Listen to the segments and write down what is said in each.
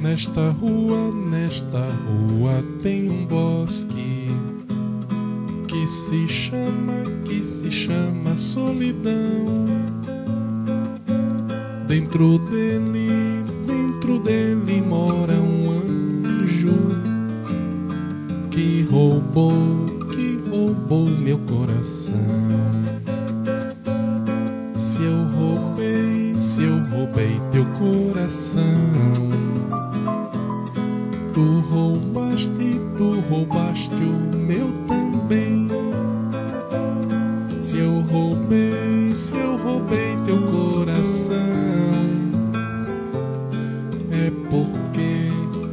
Nesta rua, nesta rua tem um bosque que se chama, que se chama solidão. Dentro dele, dentro dele mora um anjo que roubou, que roubou meu coração. Se eu roubei, se eu roubei teu coração, tu roubaste, tu roubaste o meu também. Se eu roubei, se eu roubei teu coração, é porque,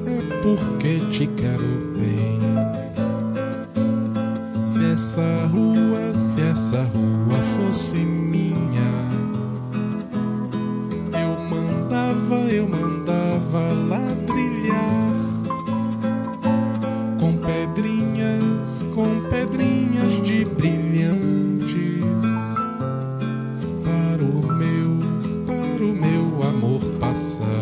é porque te quero bem. Se essa rua, se essa rua fosse minha, graça.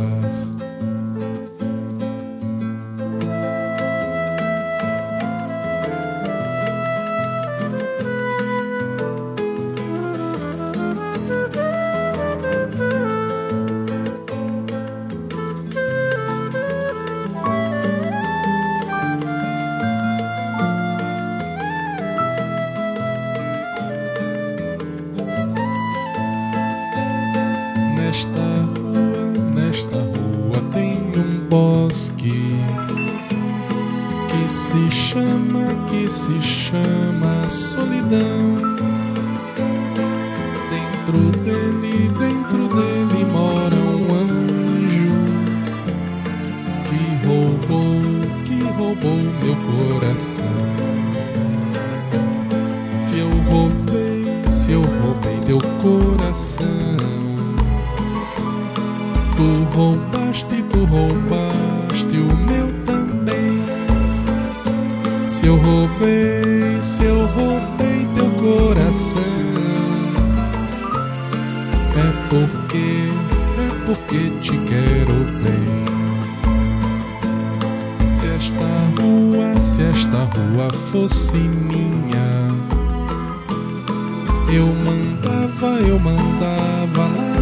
Que se chama, que se chama solidão. Dentro dele, dentro dele mora um anjo que roubou, que roubou meu coração. Se eu roubei, se eu roubei teu coração, tu roubaste, tu roubaste o meu também. Se eu roubei, se eu roubei teu coração, é porque, é porque te quero bem. Se esta rua, se esta rua fosse minha, eu mandava, eu mandava ladrilhar